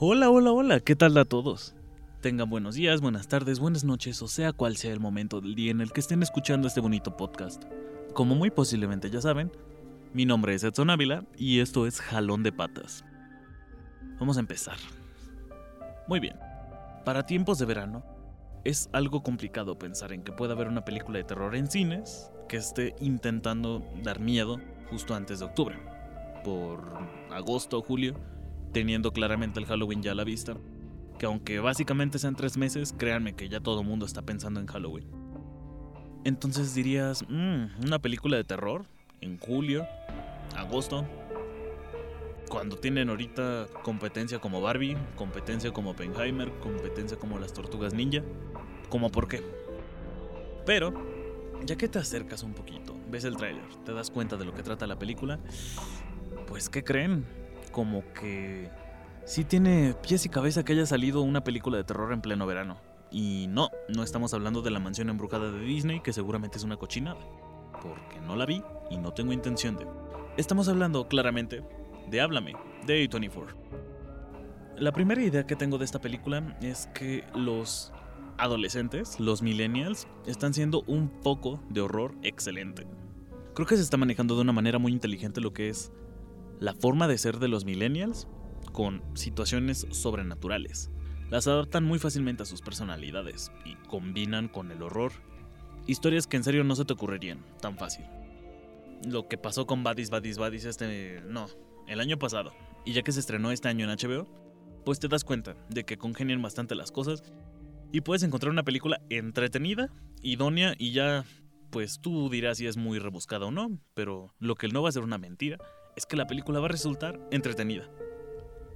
Hola, hola, hola, ¿qué tal a todos? Tengan buenos días, buenas tardes, buenas noches, o sea cual sea el momento del día en el que estén escuchando este bonito podcast. Como muy posiblemente ya saben, mi nombre es Edson Ávila y esto es Jalón de Patas. Vamos a empezar. Muy bien. Para tiempos de verano, es algo complicado pensar en que pueda haber una película de terror en cines que esté intentando dar miedo justo antes de octubre. Por agosto o julio, teniendo claramente el Halloween ya a la vista. Que aunque básicamente sean tres meses, créanme que ya todo el mundo está pensando en Halloween. Entonces dirías, "Mm, una película de terror en julio, agosto, cuando tienen ahorita competencia como Barbie, competencia como Oppenheimer, competencia como las Tortugas Ninja, como por qué. Pero, ya que te acercas un poquito, ves el tráiler, te das cuenta de lo que trata la película, pues ¿qué creen? Como que sí tiene pies y cabeza que haya salido una película de terror en pleno verano. Y no, no estamos hablando de la mansión embrujada de Disney, que seguramente es una cochinada, porque no la vi y no tengo intención de. Estamos hablando claramente de Háblame, de A24. La primera idea que tengo de esta película es que los adolescentes, los millennials, están siendo un poco de horror excelente. Creo que se está manejando de una manera muy inteligente lo que es la forma de ser de los millennials con situaciones sobrenaturales. Las adaptan muy fácilmente a sus personalidades y combinan con el horror. Historias que en serio no se te ocurrirían tan fácil. Lo que pasó con Badis, Badis, Badis este... No, el año pasado. Y ya que se estrenó este año en HBO, pues te das cuenta de que congenian bastante las cosas y puedes encontrar una película entretenida, idónea y ya, pues tú dirás si es muy rebuscada o no, pero lo que no va a ser una mentira es que la película va a resultar entretenida.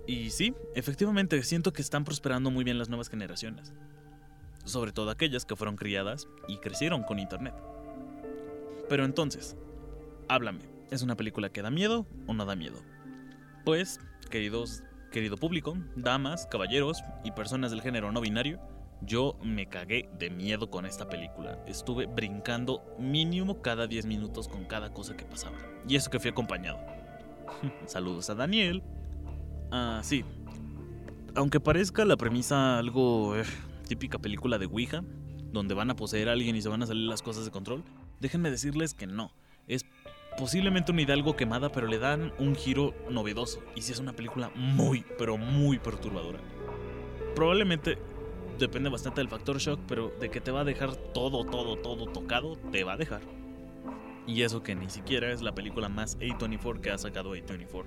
Y sí, efectivamente siento que están prosperando muy bien las nuevas generaciones, sobre todo aquellas que fueron criadas y crecieron con internet. Pero entonces, háblame, ¿es una película que da miedo o no da miedo? Pues, queridos, querido público, damas, caballeros y personas del género no binario, yo me cagué de miedo con esta película. Estuve brincando mínimo cada 10 minutos con cada cosa que pasaba. Y eso que fui acompañado. Saludos a Daniel. Ah, sí. Aunque parezca la premisa algo eh, típica película de Ouija, donde van a poseer a alguien y se van a salir las cosas de control, déjenme decirles que no. Es posiblemente una idea algo quemada, pero le dan un giro novedoso. Y sí es una película muy, pero muy perturbadora. Probablemente depende bastante del factor shock, pero de que te va a dejar todo, todo, todo tocado, te va a dejar. Y eso que ni siquiera es la película más A24 que ha sacado A24.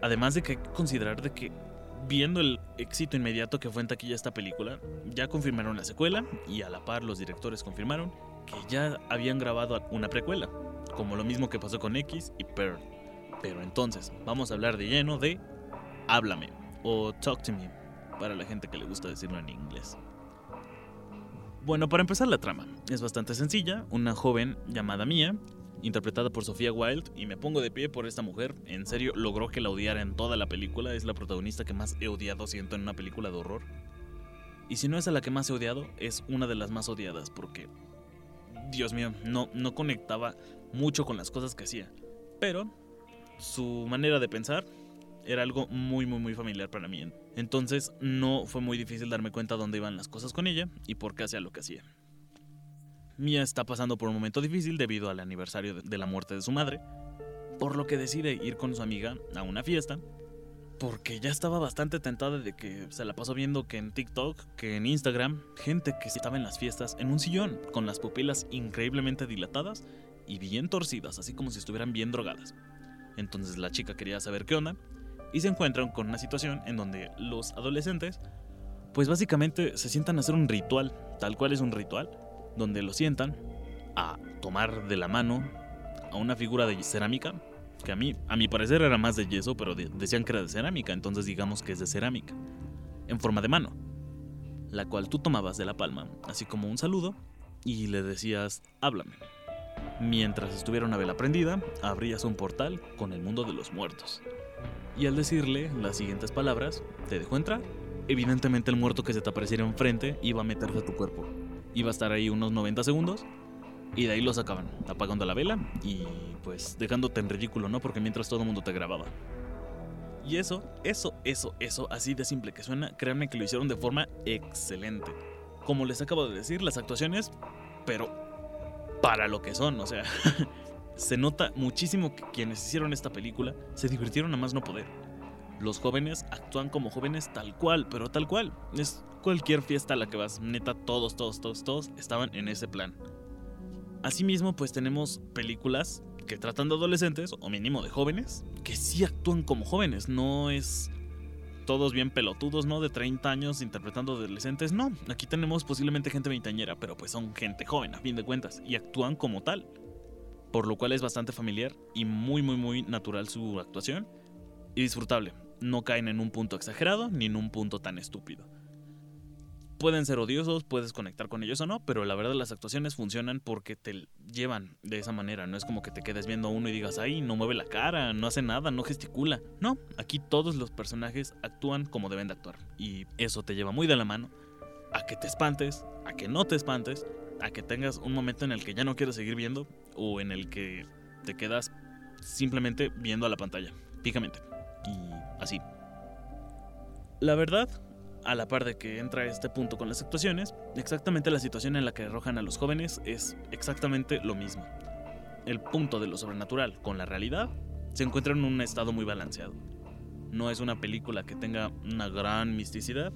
Además de que hay que considerar de que viendo el éxito inmediato que fue en taquilla esta película, ya confirmaron la secuela y a la par los directores confirmaron que ya habían grabado una precuela, como lo mismo que pasó con X y Pearl. Pero entonces, vamos a hablar de lleno de Háblame o Talk to Me, para la gente que le gusta decirlo en inglés. Bueno, para empezar la trama, es bastante sencilla, una joven llamada Mia, interpretada por Sofía Wilde, y me pongo de pie por esta mujer, en serio logró que la odiara en toda la película, es la protagonista que más he odiado siento en una película de horror. Y si no es a la que más he odiado, es una de las más odiadas, porque, Dios mío, no, no conectaba mucho con las cosas que hacía. Pero su manera de pensar era algo muy, muy, muy familiar para mí. Entonces no fue muy difícil darme cuenta dónde iban las cosas con ella y por qué hacía lo que hacía. Mia está pasando por un momento difícil debido al aniversario de la muerte de su madre, por lo que decide ir con su amiga a una fiesta, porque ya estaba bastante tentada de que se la pasó viendo que en TikTok, que en Instagram, gente que estaba en las fiestas en un sillón, con las pupilas increíblemente dilatadas y bien torcidas, así como si estuvieran bien drogadas. Entonces la chica quería saber qué onda y se encuentran con una situación en donde los adolescentes, pues básicamente se sientan a hacer un ritual, tal cual es un ritual, donde lo sientan a tomar de la mano a una figura de cerámica, que a mí, a mi parecer era más de yeso, pero decían que era de cerámica, entonces digamos que es de cerámica, en forma de mano, la cual tú tomabas de la palma, así como un saludo, y le decías, háblame. Mientras estuviera una vela prendida, abrías un portal con el mundo de los muertos y al decirle las siguientes palabras, te dejó entrar. Evidentemente el muerto que se te apareciera enfrente iba a meterse a tu cuerpo. Iba a estar ahí unos 90 segundos y de ahí lo sacaban, apagando la vela y pues dejándote en ridículo, ¿no? Porque mientras todo el mundo te grababa. Y eso, eso, eso, eso, así de simple que suena, créanme que lo hicieron de forma excelente. Como les acabo de decir, las actuaciones, pero para lo que son, o sea, se nota muchísimo que quienes hicieron esta película se divirtieron a más no poder. Los jóvenes actúan como jóvenes tal cual, pero tal cual. Es cualquier fiesta a la que vas, neta, todos, todos, todos, todos estaban en ese plan. Asimismo, pues tenemos películas que tratan de adolescentes, o mínimo de jóvenes, que sí actúan como jóvenes, no es todos bien pelotudos, ¿no? De 30 años interpretando adolescentes, no, aquí tenemos posiblemente gente veinteañera, pero pues son gente joven a fin de cuentas, y actúan como tal, por lo cual es bastante familiar y muy, muy, muy natural su actuación, y disfrutable, no caen en un punto exagerado ni en un punto tan estúpido pueden ser odiosos, puedes conectar con ellos o no, pero la verdad las actuaciones funcionan porque te llevan de esa manera. No es como que te quedes viendo a uno y digas, ay, no mueve la cara, no hace nada, no gesticula. No, aquí todos los personajes actúan como deben de actuar. Y eso te lleva muy de la mano a que te espantes, a que no te espantes, a que tengas un momento en el que ya no quieres seguir viendo o en el que te quedas simplemente viendo a la pantalla, fijamente. Y así. La verdad, a la par de que entra este punto con las actuaciones, exactamente la situación en la que arrojan a los jóvenes es exactamente lo mismo. El punto de lo sobrenatural con la realidad se encuentra en un estado muy balanceado. No es una película que tenga una gran misticidad,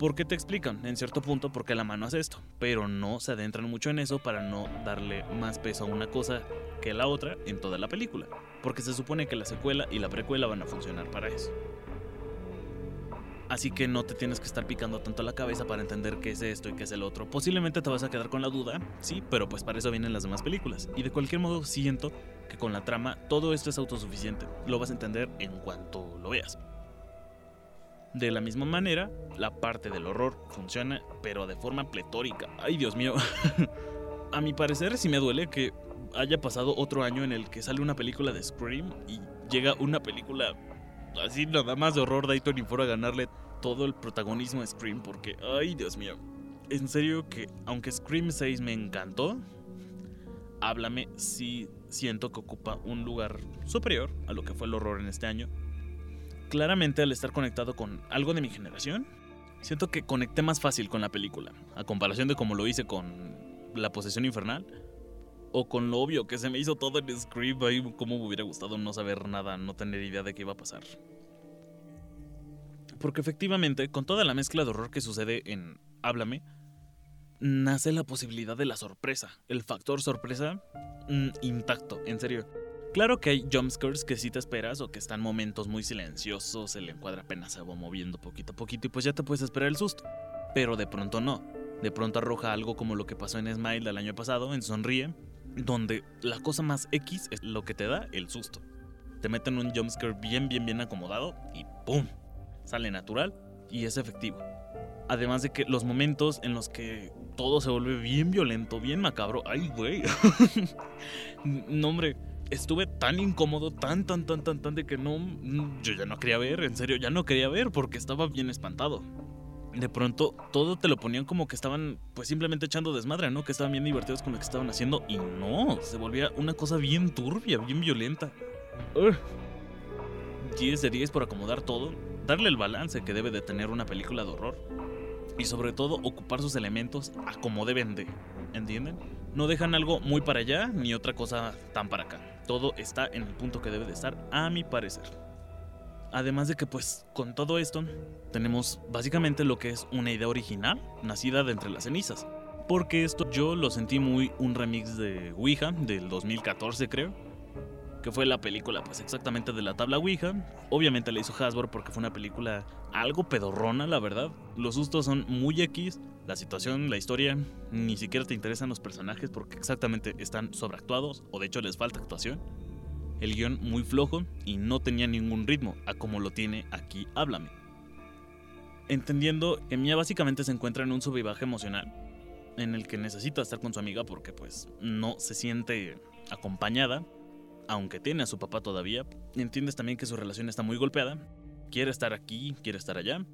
porque te explican en cierto punto por qué la mano hace esto, pero no se adentran mucho en eso para no darle más peso a una cosa que a la otra en toda la película, porque se supone que la secuela y la precuela van a funcionar para eso. Así que no te tienes que estar picando tanto la cabeza para entender qué es esto y qué es el otro. Posiblemente te vas a quedar con la duda, sí, pero pues para eso vienen las demás películas. Y de cualquier modo siento que con la trama todo esto es autosuficiente. Lo vas a entender en cuanto lo veas. De la misma manera, la parte del horror funciona, pero de forma pletórica. Ay, Dios mío. a mi parecer sí me duele que haya pasado otro año en el que sale una película de Scream y llega una película así nada más de horror de Tony a ganarle todo el protagonismo a Scream porque, ay Dios mío, en serio que aunque Scream 6 me encantó, háblame si siento que ocupa un lugar superior a lo que fue el horror en este año. Claramente al estar conectado con algo de mi generación, siento que conecté más fácil con la película, a comparación de como lo hice con La posesión infernal o con lo obvio que se me hizo todo en Scream, ahí como me hubiera gustado no saber nada, no tener idea de qué iba a pasar. Porque efectivamente, con toda la mezcla de horror que sucede en Háblame, nace la posibilidad de la sorpresa, el factor sorpresa mm, intacto, en serio. Claro que hay jumpscares que sí te esperas o que están momentos muy silenciosos, el encuadre apenas se moviendo poquito a poquito y pues ya te puedes esperar el susto. Pero de pronto no. De pronto arroja algo como lo que pasó en Smile del año pasado, en Sonríe, donde la cosa más X es lo que te da el susto. Te meten un jumpscare bien, bien, bien acomodado y ¡pum! Sale natural y es efectivo. Además de que los momentos en los que todo se vuelve bien violento, bien macabro, ¡ay, güey! no, hombre, estuve tan incómodo, tan, tan, tan, tan, tan de que no. Yo ya no quería ver, en serio, ya no quería ver porque estaba bien espantado de pronto todo te lo ponían como que estaban pues simplemente echando desmadre, ¿no? Que estaban bien divertidos con lo que estaban haciendo y no, se volvía una cosa bien turbia, bien violenta. 10 de 10 por acomodar todo, darle el balance que debe de tener una película de horror y sobre todo ocupar sus elementos a como deben de, ¿entienden? No dejan algo muy para allá ni otra cosa tan para acá. Todo está en el punto que debe de estar a mi parecer. Además de que pues con todo esto tenemos básicamente lo que es una idea original nacida de entre las cenizas. Porque esto yo lo sentí muy un remix de Ouija del 2014 creo. Que fue la película pues exactamente de la tabla Ouija. Obviamente la hizo Hasbro porque fue una película algo pedorrona la verdad. Los sustos son muy X. La situación, la historia, ni siquiera te interesan los personajes porque exactamente están sobreactuados o de hecho les falta actuación el guion muy flojo y no tenía ningún ritmo, a como lo tiene aquí Háblame. Entendiendo que Mia básicamente se encuentra en un sub emocional, en el que necesita estar con su amiga porque pues no se siente acompañada, aunque tiene a su papá todavía, entiendes también que su relación está muy golpeada, quiere estar aquí, quiere estar allá,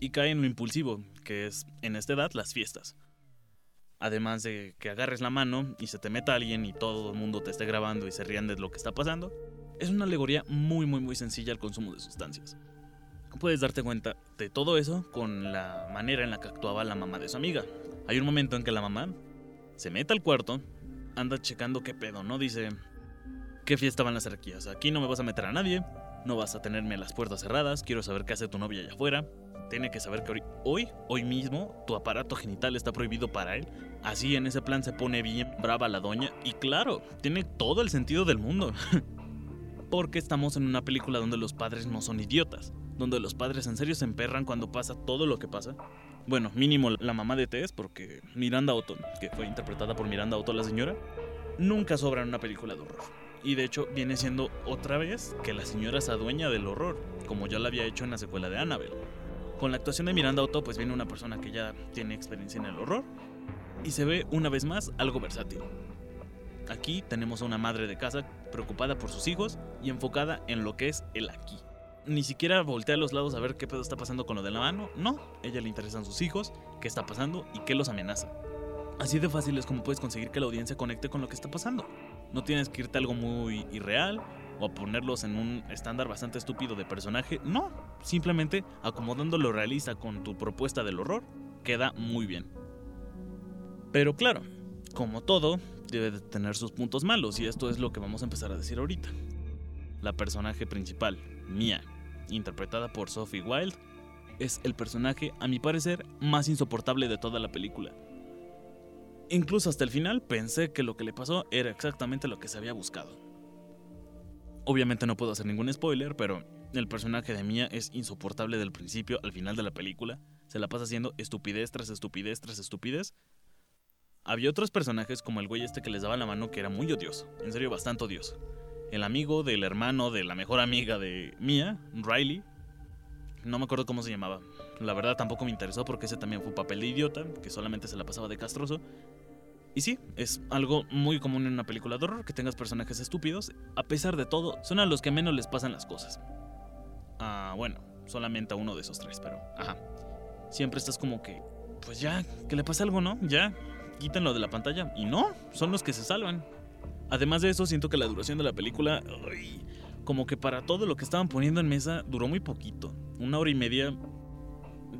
y cae en lo impulsivo, que es en esta edad las fiestas. Además de que agarres la mano y se te meta alguien y todo el mundo te esté grabando y se rían de lo que está pasando, Es una alegoría muy muy muy sencilla al consumo de sustancias. Puedes darte cuenta de todo eso con la manera en la que actuaba la mamá de su amiga. Hay un momento en que la mamá se mete al cuarto, anda checando qué pedo, ¿no? Dice, ¿qué fiesta van las cerquías? Aquí no me vas a meter a nadie, no vas a tenerme las puertas cerradas, quiero saber qué hace tu novia allá afuera. Tiene que saber que hoy, hoy mismo, tu aparato genital está prohibido para él. Así en ese plan se pone bien brava la doña y claro, tiene todo el sentido del mundo. Porque estamos en una película donde los padres no son idiotas, donde los padres en serio se emperran cuando pasa todo lo que pasa. Bueno, mínimo la mamá de Tess, porque Miranda Otto, que fue interpretada por Miranda Otto la señora, nunca sobra en una película de horror. Y de hecho viene siendo otra vez que la señora se adueña del horror, como ya lo había hecho en la secuela de Annabelle. Con la actuación de Miranda Otto, pues viene una persona que ya tiene experiencia en el horror y se ve una vez más algo versátil. Aquí tenemos a una madre de casa preocupada por sus hijos y enfocada en lo que es el aquí. Ni siquiera voltea a los lados a ver qué pedo está pasando con lo de la mano, no, ella le interesan sus hijos, qué está pasando y qué los amenaza. Así de fácil es como puedes conseguir que la audiencia conecte con lo que está pasando. No tienes que irte a algo muy irreal o ponerlos en un estándar bastante estúpido de personaje. No, simplemente acomodando lo realista con tu propuesta del horror, queda muy bien. Pero claro, como todo, debe de tener sus puntos malos y esto es lo que vamos a empezar a decir ahorita. La personaje principal, Mia, interpretada por Sophie Wilde, es el personaje, a mi parecer, más insoportable de toda la película. Incluso hasta el final pensé que lo que le pasó era exactamente lo que se había buscado. Obviamente no puedo hacer ningún spoiler, pero el personaje de Mia es insoportable del principio al final de la película. Se la pasa haciendo estupidez tras estupidez tras estupidez. Había otros personajes como el güey este que les daba la mano que era muy odioso, en serio bastante odioso. El amigo del hermano de la mejor amiga de Mia, Riley. No me acuerdo cómo se llamaba. La verdad tampoco me interesó porque ese también fue un papel de idiota, que solamente se la pasaba de castroso. Y sí, es algo muy común en una película de horror que tengas personajes estúpidos. A pesar de todo, son a los que menos les pasan las cosas. Ah, bueno, solamente a uno de esos tres, pero ajá. Siempre estás como que, pues ya, que le pasa algo, ¿no? Ya, quítenlo de la pantalla. Y no, son los que se salvan. Además de eso, siento que la duración de la película, como que para todo lo que estaban poniendo en mesa, duró muy poquito. Una hora y media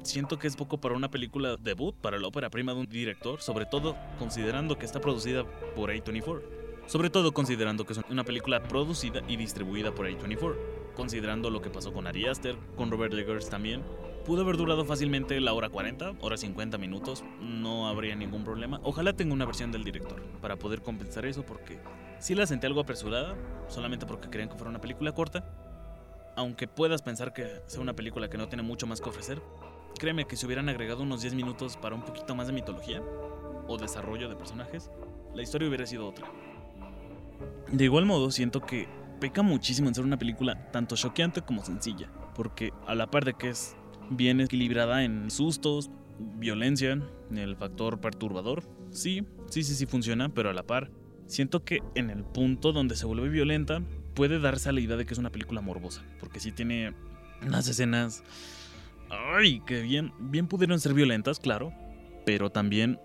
siento que es poco para una película debut, para la ópera prima de un director, sobre todo considerando que está producida por A24. Sobre todo considerando que es una película producida y distribuida por A24. Considerando lo que pasó con Ari Aster, con Robert Eggers también. Pudo haber durado fácilmente la hora 40, hora 50 minutos, no habría ningún problema. Ojalá tenga una versión del director para poder compensar eso porque si la sentí algo apresurada, solamente porque querían que fuera una película corta. Aunque puedas pensar que sea una película que no tiene mucho más que ofrecer, Créeme que si hubieran agregado unos 10 minutos para un poquito más de mitología o desarrollo de personajes, la historia hubiera sido otra. De igual modo, siento que peca muchísimo en ser una película tanto choqueante como sencilla, porque a la par de que es bien equilibrada en sustos, violencia, el factor perturbador, sí, sí, sí, sí funciona, pero a la par, siento que en el punto donde se vuelve violenta, puede darse a la idea de que es una película morbosa, porque sí tiene unas escenas ay, que bien, bien pudieron ser violentas, claro, pero también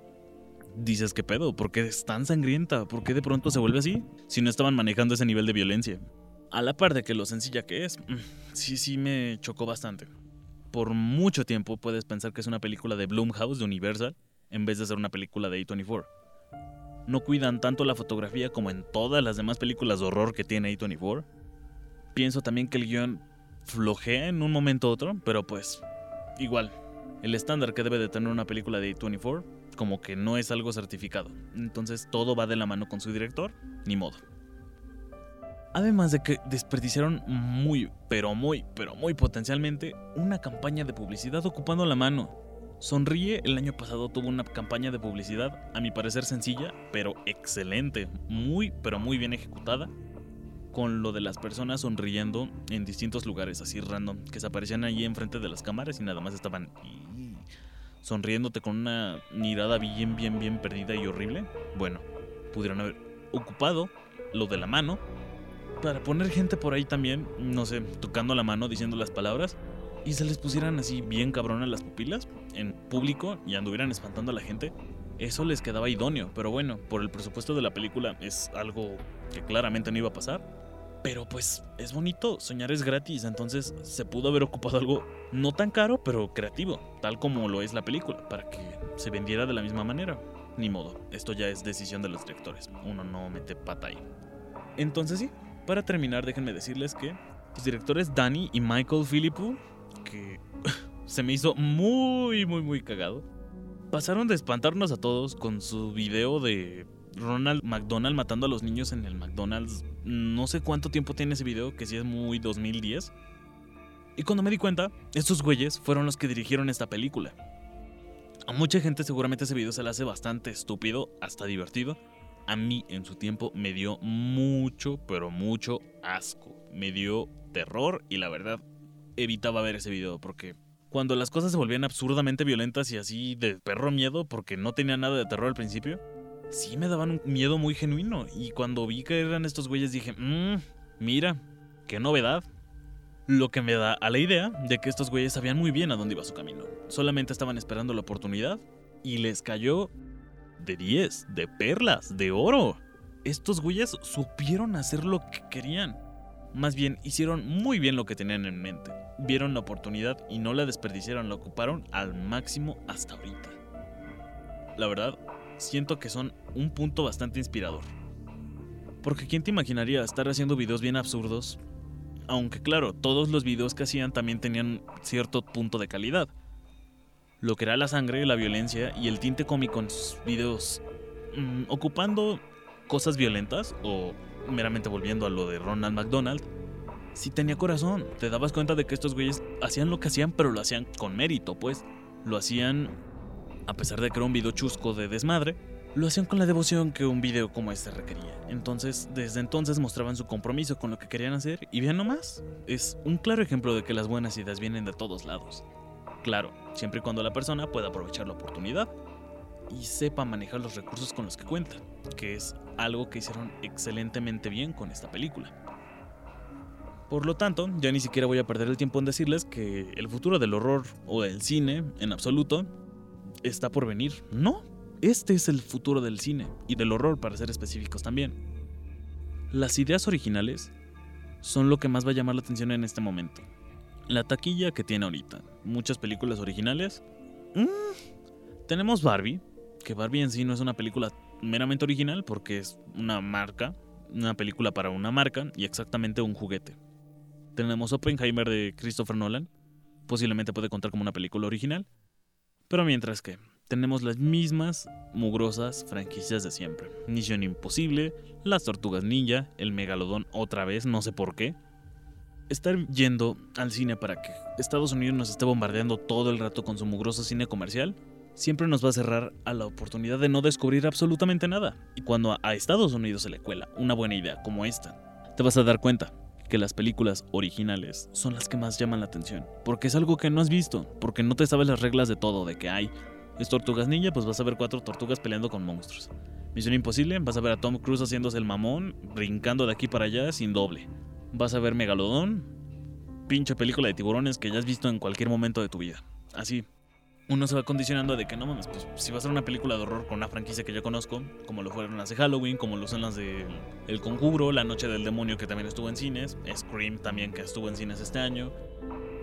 dices que pedo, ¿por qué es tan sangrienta? ¿Por qué de pronto se vuelve así? Si no estaban manejando ese nivel de violencia. A la par de que lo sencilla que es, mm, sí, sí me chocó bastante. Por mucho tiempo puedes pensar que es una película de Blumhouse, de Universal, en vez de ser una película de A24. No cuidan tanto la fotografía como en todas las demás películas de horror que tiene A24. Pienso también que el guion flojea en un momento u otro, pero pues igual, el estándar que debe de tener una película de A24 como que no es algo certificado. Entonces todo va de la mano con su director, ni modo. Además de que desperdiciaron muy, pero muy, pero muy potencialmente una campaña de publicidad ocupando la mano. Sonríe el año pasado tuvo una campaña de publicidad, a mi parecer sencilla, pero excelente, muy, pero muy bien ejecutada, con lo de las personas sonriendo en distintos lugares, así random, que se aparecían ahí enfrente de las cámaras y nada más estaban sonriéndote con una mirada bien, bien, bien perdida y horrible. Bueno, pudieron haber ocupado lo de la mano para poner gente por ahí también, no sé, tocando la mano, diciendo las palabras, y se les pusieran así bien cabronas las pupilas en público y anduvieran espantando a la gente. Eso les quedaba idóneo, pero bueno, por el presupuesto de la película es algo que claramente no iba a pasar Pero pues es bonito, soñar es gratis, entonces se pudo haber ocupado algo no tan caro, pero creativo, tal como lo es la película, para que se vendiera de la misma manera. Ni modo, esto ya es decisión de los directores, uno no mete pata ahí. Entonces sí, para terminar déjenme decirles que los directores Danny y Michael Philippou, que se me hizo muy, muy, muy cagado, pasaron de espantarnos a todos con su video de Ronald McDonald matando a los niños en el McDonald's. No sé cuánto tiempo tiene ese video, que sí es muy 2010. Y cuando me di cuenta, estos güeyes fueron los que dirigieron esta película. A mucha gente seguramente ese video se le hace bastante estúpido, hasta divertido. A mí en su tiempo me dio mucho, pero mucho asco. Me dio terror y la verdad evitaba ver ese video porque cuando las cosas se volvían absurdamente violentas y así de perro miedo porque no tenía nada de terror al principio, sí me daban un miedo muy genuino. Y cuando vi que eran estos güeyes dije, mmm, mira, qué novedad. Lo que me da a la idea de que estos güeyes sabían muy bien a dónde iba su camino. Solamente estaban esperando la oportunidad y les cayó de 10, de perlas, de oro. Estos güeyes supieron hacer lo que querían. Más bien, hicieron muy bien lo que tenían en mente. Vieron la oportunidad y no la desperdiciaron, la ocuparon al máximo hasta ahorita. La verdad, siento que son un punto bastante inspirador. Porque ¿quién te imaginaría estar haciendo videos bien absurdos? Aunque claro, todos los videos que hacían también tenían cierto punto de calidad. Lo que era la sangre, la violencia y el tinte cómico en sus videos mm, ocupando cosas violentas o meramente volviendo a lo de Ronald McDonald, sí tenía corazón. Te dabas cuenta de que estos güeyes hacían lo que hacían, pero lo hacían con mérito, pues. Lo hacían a pesar de que era un video chusco de desmadre, lo hacían con la devoción que un video como este requería. Entonces, desde entonces mostraban su compromiso con lo que querían hacer y vean nomás, es un claro ejemplo de que las buenas ideas vienen de todos lados. Claro, siempre y cuando la persona pueda aprovechar la oportunidad y sepa manejar los recursos con los que cuenta, que es algo que hicieron excelentemente bien con esta película. Por lo tanto, ya ni siquiera voy a perder el tiempo en decirles que el futuro del horror o del cine, en absoluto, está por venir. No, este es el futuro del cine y del horror para ser específicos también. Las ideas originales son lo que más va a llamar la atención en este momento. La taquilla que tiene ahorita. Muchas películas originales. Mm, tenemos Barbie, que Barbie en sí no es una película meramente original porque es una marca, una película para una marca y exactamente un juguete. Tenemos Oppenheimer de Christopher Nolan, posiblemente puede contar como una película original, pero mientras que tenemos las mismas mugrosas franquicias de siempre. Misión Imposible, Las Tortugas Ninja, El Megalodón otra vez, no sé por qué. Estar yendo al cine para que Estados Unidos nos esté bombardeando todo el rato con su mugroso cine comercial, siempre nos va a cerrar a la oportunidad de no descubrir absolutamente nada. Y cuando a Estados Unidos se le cuela una buena idea como esta, te vas a dar cuenta que las películas originales son las que más llaman la atención. Porque es algo que no has visto, porque no te sabes las reglas de todo, de que hay. Es Tortugas Ninja, pues vas a ver cuatro tortugas peleando con monstruos. Misión Imposible, vas a ver a Tom Cruise haciéndose el mamón, brincando de aquí para allá sin doble. Vas a ver Megalodón, pinche película de tiburones que ya has visto en cualquier momento de tu vida. Así, uno se va condicionando de que no mames, pues si va a ser una película de horror con una franquicia que yo conozco, como lo fueron las de Halloween, como lo son las de El Conjuro, La Noche del Demonio que también estuvo en cines, Scream también que estuvo en cines este año,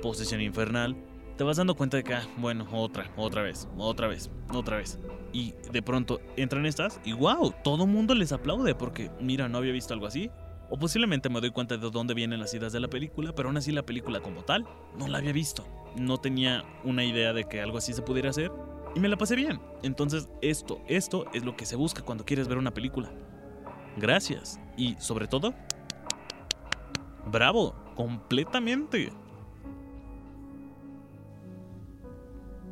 Posesión Infernal, te vas dando cuenta de que, ah, bueno, otra, otra vez, otra vez, otra vez. Y de pronto entran estas y wow, todo mundo les aplaude porque, mira, no había visto algo así. O posiblemente me doy cuenta de dónde vienen las ideas de la película, pero aún así la película como tal no la había visto. No tenía una idea de que algo así se pudiera hacer y me la pasé bien. Entonces esto, esto es lo que se busca cuando quieres ver una película. Gracias. Y sobre todo, bravo, completamente.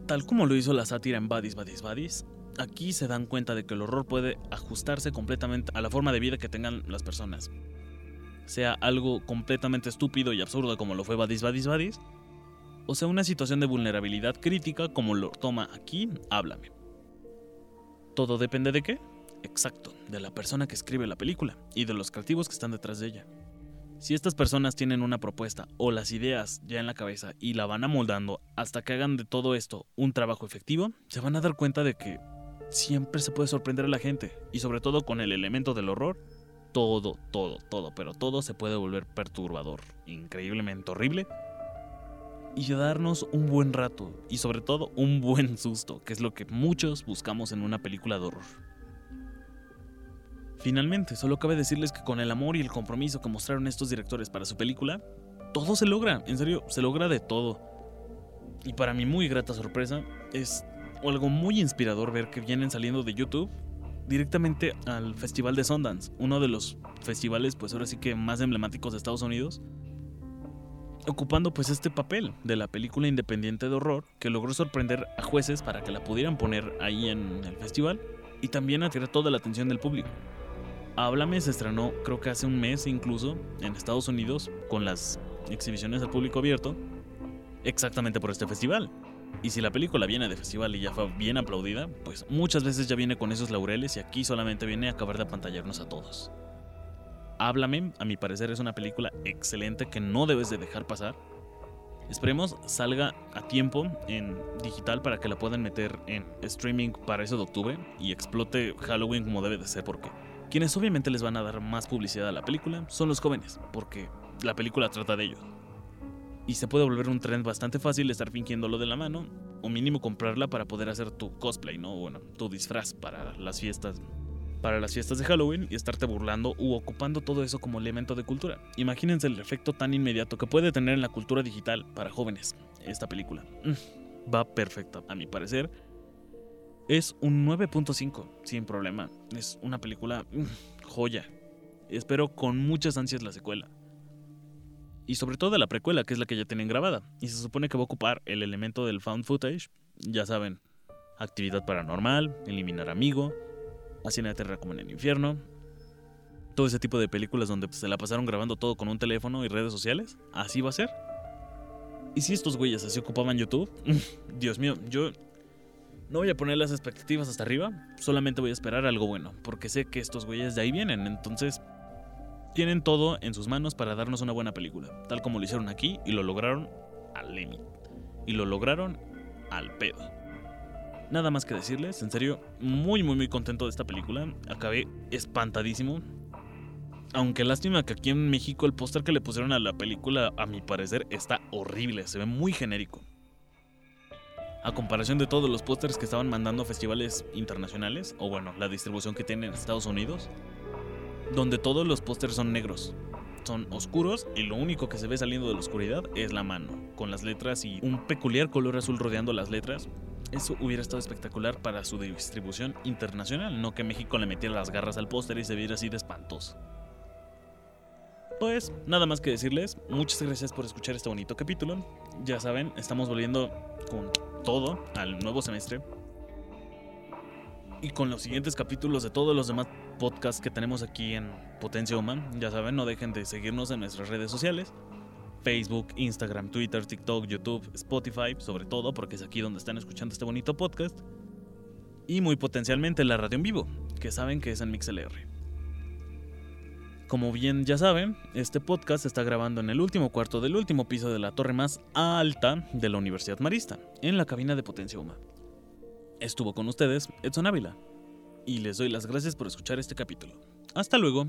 Tal como lo hizo la sátira en Badis, Badis, Badis, aquí se dan cuenta de que el horror puede ajustarse completamente a la forma de vida que tengan las personas sea algo completamente estúpido y absurdo como lo fue Badis Badis Badis, o sea una situación de vulnerabilidad crítica como lo toma aquí Háblame. Todo depende de qué? Exacto, de la persona que escribe la película y de los creativos que están detrás de ella. Si estas personas tienen una propuesta o las ideas ya en la cabeza y la van amoldando hasta que hagan de todo esto un trabajo efectivo, se van a dar cuenta de que siempre se puede sorprender a la gente y sobre todo con el elemento del horror todo, todo, todo, pero todo se puede volver perturbador, increíblemente horrible y darnos un buen rato y sobre todo un buen susto, que es lo que muchos buscamos en una película de horror. Finalmente, solo cabe decirles que con el amor y el compromiso que mostraron estos directores para su película, todo se logra, en serio, se logra de todo. Y para mi muy grata sorpresa, es algo muy inspirador ver que vienen saliendo de YouTube directamente al Festival de Sundance, uno de los festivales pues ahora sí que más emblemáticos de Estados Unidos, ocupando pues este papel de la película independiente de horror que logró sorprender a jueces para que la pudieran poner ahí en el festival y también atraer toda la atención del público. Háblame se estrenó creo que hace un mes incluso en Estados Unidos con las exhibiciones al público abierto exactamente por este festival. Y si la película viene de festival y ya fue bien aplaudida, pues muchas veces ya viene con esos laureles y aquí solamente viene a acabar de apantallarnos a todos. Háblame, a mi parecer es una película excelente que no debes de dejar pasar. Esperemos salga a tiempo en digital para que la puedan meter en streaming para eso de octubre y explote Halloween como debe de ser porque quienes obviamente les van a dar más publicidad a la película son los jóvenes, porque la película trata de ellos. Y se puede volver un trend bastante fácil estar fingiéndolo de la mano, o mínimo comprarla para poder hacer tu cosplay, ¿no? Bueno, tu disfraz para las fiestas. Para las fiestas de Halloween y estarte burlando u ocupando todo eso como elemento de cultura. Imagínense el efecto tan inmediato que puede tener en la cultura digital para jóvenes esta película. Mm, va perfecta, a mi parecer es un 9.5, sin problema. Es una película mm, joya. Espero con muchas ansias la secuela. Y sobre todo la precuela, que es la que ya tienen grabada. Y se supone que va a ocupar el elemento del found footage. Ya saben, actividad paranormal, eliminar amigo, así en la tierra como en el infierno. Todo ese tipo de películas donde se la pasaron grabando todo con un teléfono y redes sociales. Así va a ser. Y si estos güeyes así ocupaban YouTube, Dios mío, yo no voy a poner las expectativas hasta arriba, solamente voy a esperar algo bueno, porque sé que estos güeyes de ahí vienen, entonces tienen todo en sus manos para darnos una buena película, tal como lo hicieron aquí y lo lograron al límite. Y lo lograron al pedo. Nada más que decirles, en serio, muy muy muy contento de esta película, acabé espantadísimo. Aunque lástima que aquí en México el póster que le pusieron a la película, a mi parecer, está horrible, se ve muy genérico a comparación de todos los pósters que estaban mandando a festivales internacionales, o bueno, la distribución que tienen en Estados Unidos, donde todos los pósters son negros. Son oscuros y lo único que se ve saliendo de la oscuridad es la mano, con las letras y un peculiar color azul rodeando las letras. Eso hubiera estado espectacular para su distribución internacional, no que México le metiera las garras al póster y se viera así de espantoso. Pues nada más que decirles, muchas gracias por escuchar este bonito capítulo. Ya saben, estamos volviendo con todo al nuevo semestre. Y con los siguientes capítulos de todos los demás podcasts que tenemos aquí en Potencia Human, ya saben, no dejen de seguirnos en nuestras redes sociales. Facebook, Instagram, Twitter, TikTok, YouTube, Spotify, sobre todo porque es aquí donde están escuchando este bonito podcast. Y muy potencialmente la radio en vivo, que saben que es en MixLR. Como bien ya saben, este podcast se está grabando en el último cuarto del último piso de la torre más alta de la Universidad Marista, en la cabina de Potencia Huma. Estuvo con ustedes Edson Ávila, y les doy las gracias por escuchar este capítulo. Hasta luego.